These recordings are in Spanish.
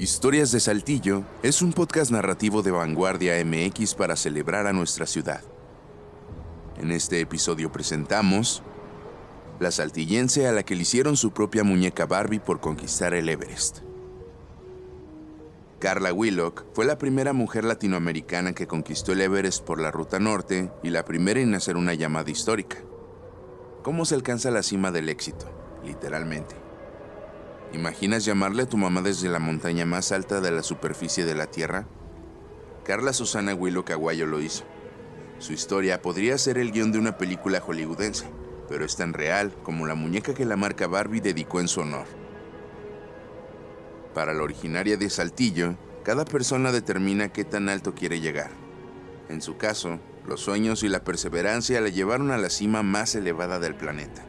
Historias de Saltillo es un podcast narrativo de Vanguardia MX para celebrar a nuestra ciudad. En este episodio presentamos la saltillense a la que le hicieron su propia muñeca Barbie por conquistar el Everest. Carla Willock fue la primera mujer latinoamericana que conquistó el Everest por la ruta norte y la primera en hacer una llamada histórica. ¿Cómo se alcanza la cima del éxito? Literalmente. ¿Imaginas llamarle a tu mamá desde la montaña más alta de la superficie de la Tierra? Carla Susana Willock Aguayo lo hizo. Su historia podría ser el guion de una película hollywoodense, pero es tan real como la muñeca que la marca Barbie dedicó en su honor. Para la originaria de Saltillo, cada persona determina qué tan alto quiere llegar. En su caso, los sueños y la perseverancia la llevaron a la cima más elevada del planeta.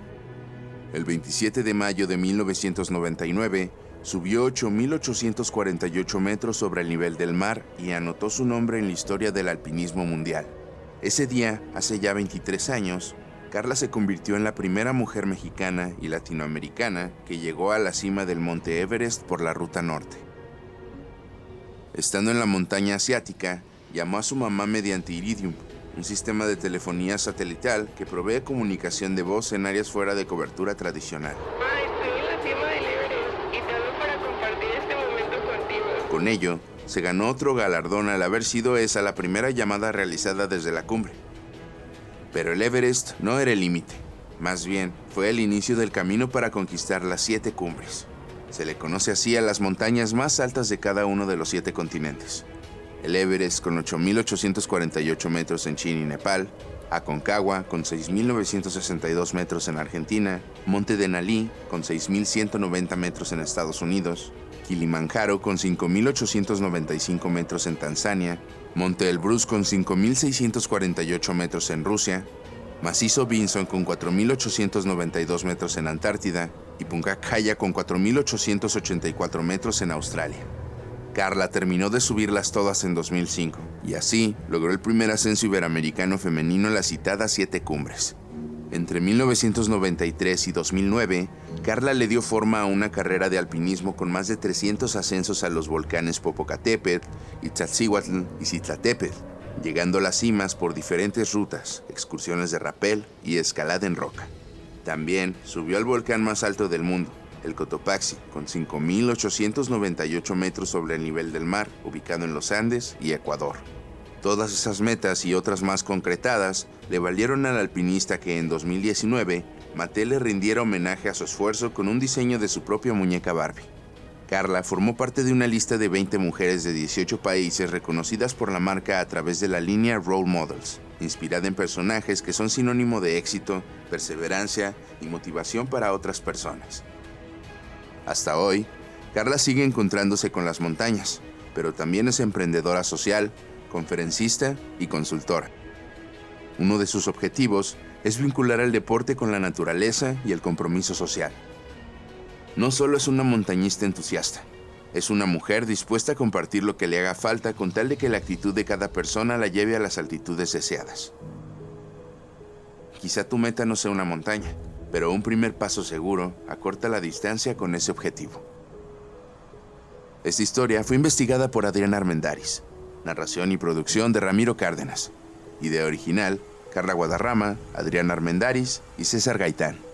El 27 de mayo de 1999, subió 8.848 metros sobre el nivel del mar y anotó su nombre en la historia del alpinismo mundial. Ese día, hace ya 23 años, Carla se convirtió en la primera mujer mexicana y latinoamericana que llegó a la cima del monte Everest por la ruta norte. Estando en la montaña asiática, llamó a su mamá mediante Iridium, un sistema de telefonía satelital que provee comunicación de voz en áreas fuera de cobertura tradicional. Con ello, se ganó otro galardón al haber sido esa la primera llamada realizada desde la cumbre. Pero el Everest no era el límite, más bien fue el inicio del camino para conquistar las siete cumbres. Se le conoce así a las montañas más altas de cada uno de los siete continentes el Everest con 8.848 metros en China y Nepal, Aconcagua con 6.962 metros en Argentina, Monte Denali con 6.190 metros en Estados Unidos, Kilimanjaro con 5.895 metros en Tanzania, Monte Elbrus con 5.648 metros en Rusia, Macizo Vinson con 4.892 metros en Antártida. Y Punta Kaya con 4.884 metros en Australia. Carla terminó de subirlas todas en 2005 y así logró el primer ascenso iberoamericano femenino en las citadas siete cumbres. Entre 1993 y 2009, Carla le dio forma a una carrera de alpinismo con más de 300 ascensos a los volcanes Popocatépetl, Iztaccíhuatl y Citlatépetl, llegando a las cimas por diferentes rutas, excursiones de rapel y escalada en roca. También subió al volcán más alto del mundo, el Cotopaxi, con 5.898 metros sobre el nivel del mar, ubicado en los Andes y Ecuador. Todas esas metas y otras más concretadas le valieron al alpinista que en 2019 Mattel le rindiera homenaje a su esfuerzo con un diseño de su propia muñeca Barbie. Carla formó parte de una lista de 20 mujeres de 18 países reconocidas por la marca a través de la línea Role Models, inspirada en personajes que son sinónimo de éxito, perseverancia y motivación para otras personas. Hasta hoy, Carla sigue encontrándose con las montañas, pero también es emprendedora social, conferencista y consultora. Uno de sus objetivos es vincular el deporte con la naturaleza y el compromiso social. No solo es una montañista entusiasta, es una mujer dispuesta a compartir lo que le haga falta con tal de que la actitud de cada persona la lleve a las altitudes deseadas. Quizá tu meta no sea una montaña, pero un primer paso seguro acorta la distancia con ese objetivo. Esta historia fue investigada por Adrián Armendaris, narración y producción de Ramiro Cárdenas, idea original, Carla Guadarrama, Adrián Armendaris y César Gaitán.